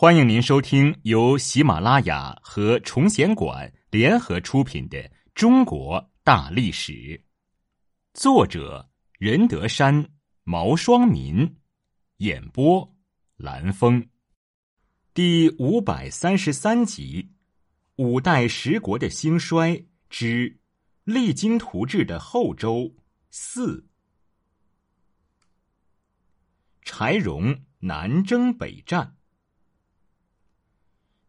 欢迎您收听由喜马拉雅和崇贤馆联合出品的《中国大历史》，作者任德山、毛双民，演播蓝峰，第五百三十三集：五代十国的兴衰之励精图治的后周四，柴荣南征北战。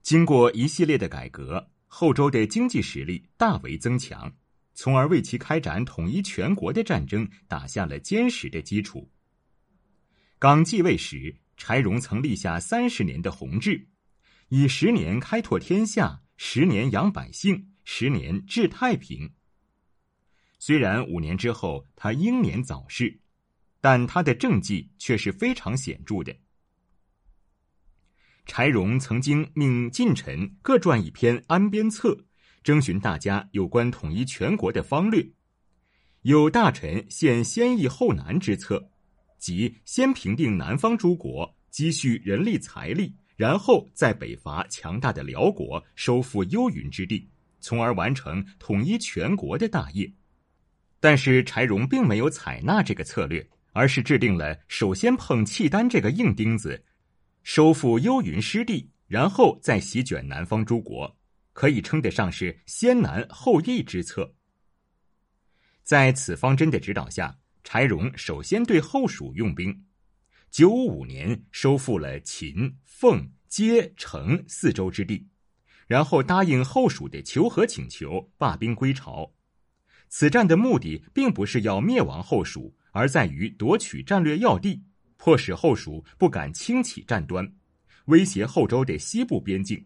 经过一系列的改革，后周的经济实力大为增强，从而为其开展统一全国的战争打下了坚实的基础。刚继位时，柴荣曾立下三十年的宏志，以十年开拓天下，十年养百姓，十年治太平。虽然五年之后他英年早逝，但他的政绩却是非常显著的。柴荣曾经命近臣各撰一篇安边策，征询大家有关统一全国的方略。有大臣献先易后难之策，即先平定南方诸国，积蓄人力财力，然后在北伐强大的辽国，收复幽云之地，从而完成统一全国的大业。但是柴荣并没有采纳这个策略，而是制定了首先碰契丹这个硬钉子。收复幽云失地，然后再席卷南方诸国，可以称得上是先难后易之策。在此方针的指导下，柴荣首先对后蜀用兵。九五五年，收复了秦、凤、接、成四州之地，然后答应后蜀的求和请求，罢兵归朝。此战的目的并不是要灭亡后蜀，而在于夺取战略要地。迫使后蜀不敢轻启战端，威胁后周的西部边境。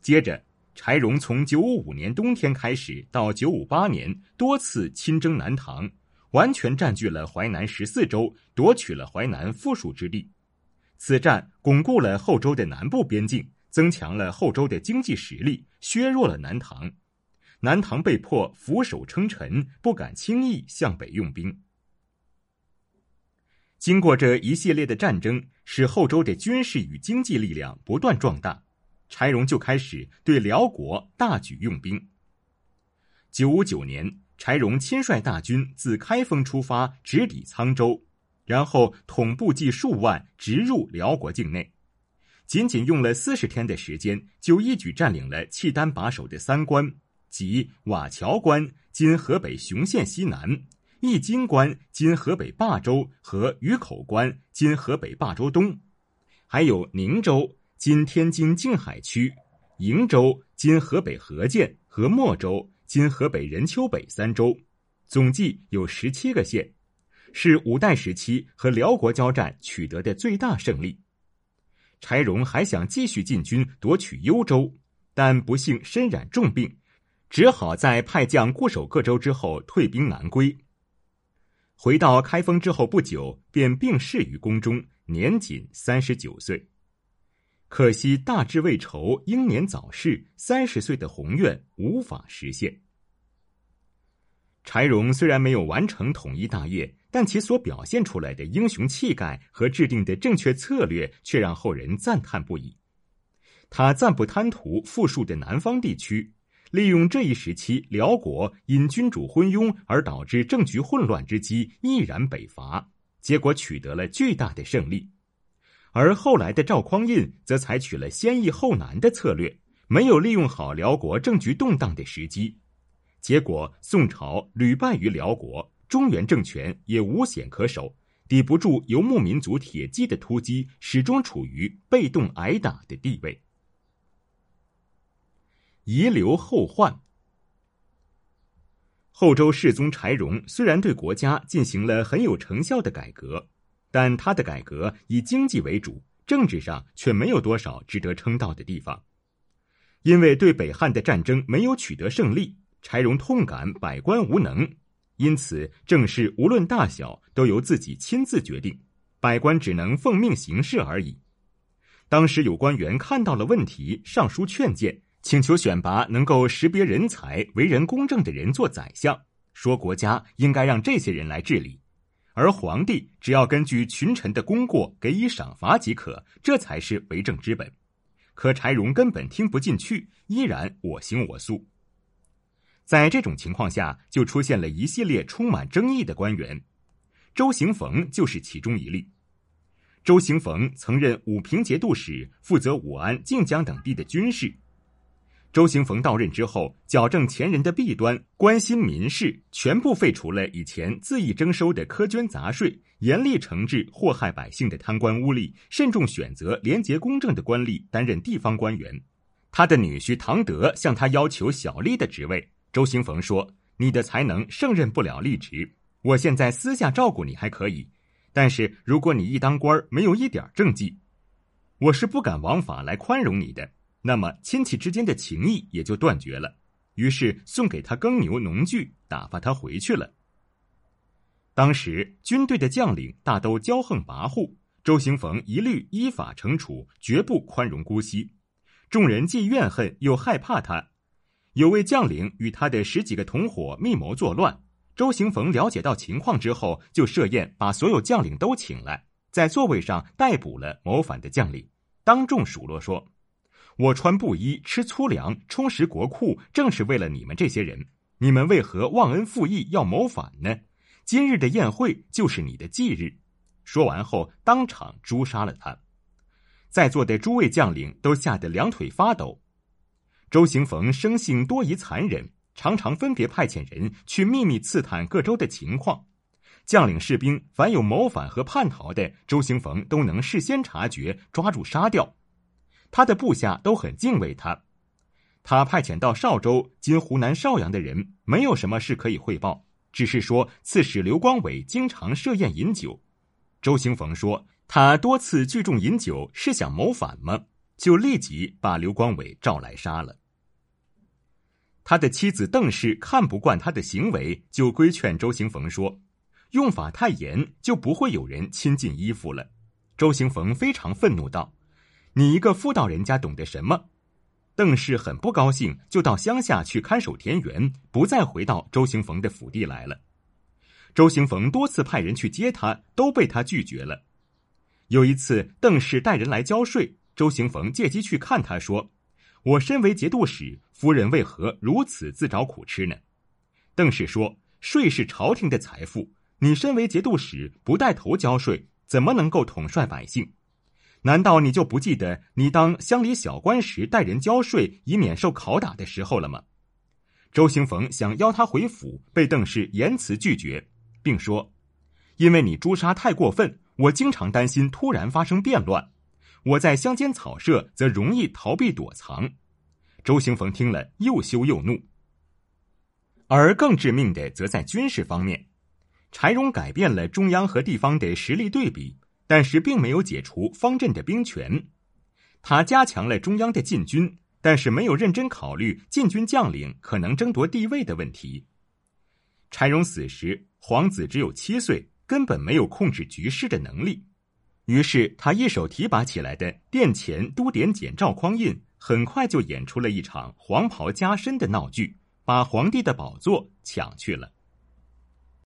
接着，柴荣从九五五年冬天开始到九五八年多次亲征南唐，完全占据了淮南十四州，夺取了淮南附属之地。此战巩固了后周的南部边境，增强了后周的经济实力，削弱了南唐。南唐被迫俯首称臣，不敢轻易向北用兵。经过这一系列的战争，使后周的军事与经济力量不断壮大，柴荣就开始对辽国大举用兵。九五九年，柴荣亲率大军自开封出发，直抵沧州，然后统部计数万，直入辽国境内。仅仅用了四十天的时间，就一举占领了契丹把守的三关，即瓦桥关（今河北雄县西南）。易津关（今河北霸州）和鱼口关（今河北霸州东），还有宁州（今天津静海区）、瀛州（今河北河间）和莫州（今河北任丘北）三州，总计有十七个县，是五代时期和辽国交战取得的最大胜利。柴荣还想继续进军夺取幽州，但不幸身染重病，只好在派将固守各州之后退兵南归。回到开封之后不久，便病逝于宫中，年仅三十九岁。可惜大志未酬，英年早逝，三十岁的宏愿无法实现。柴荣虽然没有完成统一大业，但其所表现出来的英雄气概和制定的正确策略，却让后人赞叹不已。他暂不贪图富庶的南方地区。利用这一时期辽国因君主昏庸而导致政局混乱之机，毅然北伐，结果取得了巨大的胜利。而后来的赵匡胤则采取了先易后难的策略，没有利用好辽国政局动荡的时机，结果宋朝屡败于辽国，中原政权也无险可守，抵不住游牧民族铁骑的突击，始终处于被动挨打的地位。遗留后患。后周世宗柴荣虽然对国家进行了很有成效的改革，但他的改革以经济为主，政治上却没有多少值得称道的地方。因为对北汉的战争没有取得胜利，柴荣痛感百官无能，因此政事无论大小都由自己亲自决定，百官只能奉命行事而已。当时有官员看到了问题，上书劝谏。请求选拔能够识别人才、为人公正的人做宰相，说国家应该让这些人来治理。而皇帝只要根据群臣的功过给予赏罚即可，这才是为政之本。可柴荣根本听不进去，依然我行我素。在这种情况下，就出现了一系列充满争议的官员，周行逢就是其中一例。周行逢曾任武平节度使，负责武安、靖江等地的军事。周行逢到任之后，矫正前人的弊端，关心民事，全部废除了以前恣意征收的苛捐杂税，严厉惩治祸害百姓的贪官污吏，慎重选择廉洁公正的官吏担任地方官员。他的女婿唐德向他要求小吏的职位，周行逢说：“你的才能胜任不了吏职，我现在私下照顾你还可以。”但是如果你一当官没有一点政绩，我是不敢枉法来宽容你的。那么亲戚之间的情谊也就断绝了。于是送给他耕牛农具，打发他回去了。当时军队的将领大都骄横跋扈，周行逢一律依法惩处，绝不宽容姑息。众人既怨恨又害怕他。有位将领与他的十几个同伙密谋作乱。周行逢了解到情况之后，就设宴把所有将领都请来，在座位上逮捕了谋反的将领，当众数落说：“我穿布衣，吃粗粮，充实国库，正是为了你们这些人。你们为何忘恩负义，要谋反呢？今日的宴会就是你的忌日。”说完后，当场诛杀了他。在座的诸位将领都吓得两腿发抖。周行逢生性多疑残忍。常常分别派遣人去秘密刺探各州的情况，将领士兵凡有谋反和叛逃的，周行逢都能事先察觉，抓住杀掉。他的部下都很敬畏他。他派遣到邵州（今湖南邵阳）的人，没有什么事可以汇报，只是说刺史刘光伟经常设宴饮酒。周行逢说他多次聚众饮酒，是想谋反吗？就立即把刘光伟召来杀了。他的妻子邓氏看不惯他的行为，就规劝周行逢说：“用法太严，就不会有人亲近衣服了。”周行逢非常愤怒道：“你一个妇道人家懂得什么？”邓氏很不高兴，就到乡下去看守田园，不再回到周行逢的府邸来了。周行逢多次派人去接他，都被他拒绝了。有一次，邓氏带人来交税，周行逢借机去看他，说。我身为节度使，夫人为何如此自找苦吃呢？邓氏说：“税是朝廷的财富，你身为节度使不带头交税，怎么能够统帅百姓？难道你就不记得你当乡里小官时带人交税，以免受拷打的时候了吗？”周行逢想邀他回府，被邓氏严词拒绝，并说：“因为你诛杀太过分，我经常担心突然发生变乱。”我在乡间草舍，则容易逃避躲藏。周行逢听了，又羞又怒。而更致命的，则在军事方面。柴荣改变了中央和地方的实力对比，但是并没有解除方阵的兵权。他加强了中央的禁军，但是没有认真考虑禁军将领可能争夺地位的问题。柴荣死时，皇子只有七岁，根本没有控制局势的能力。于是他一手提拔起来的殿前都点检赵匡胤，很快就演出了一场黄袍加身的闹剧，把皇帝的宝座抢去了。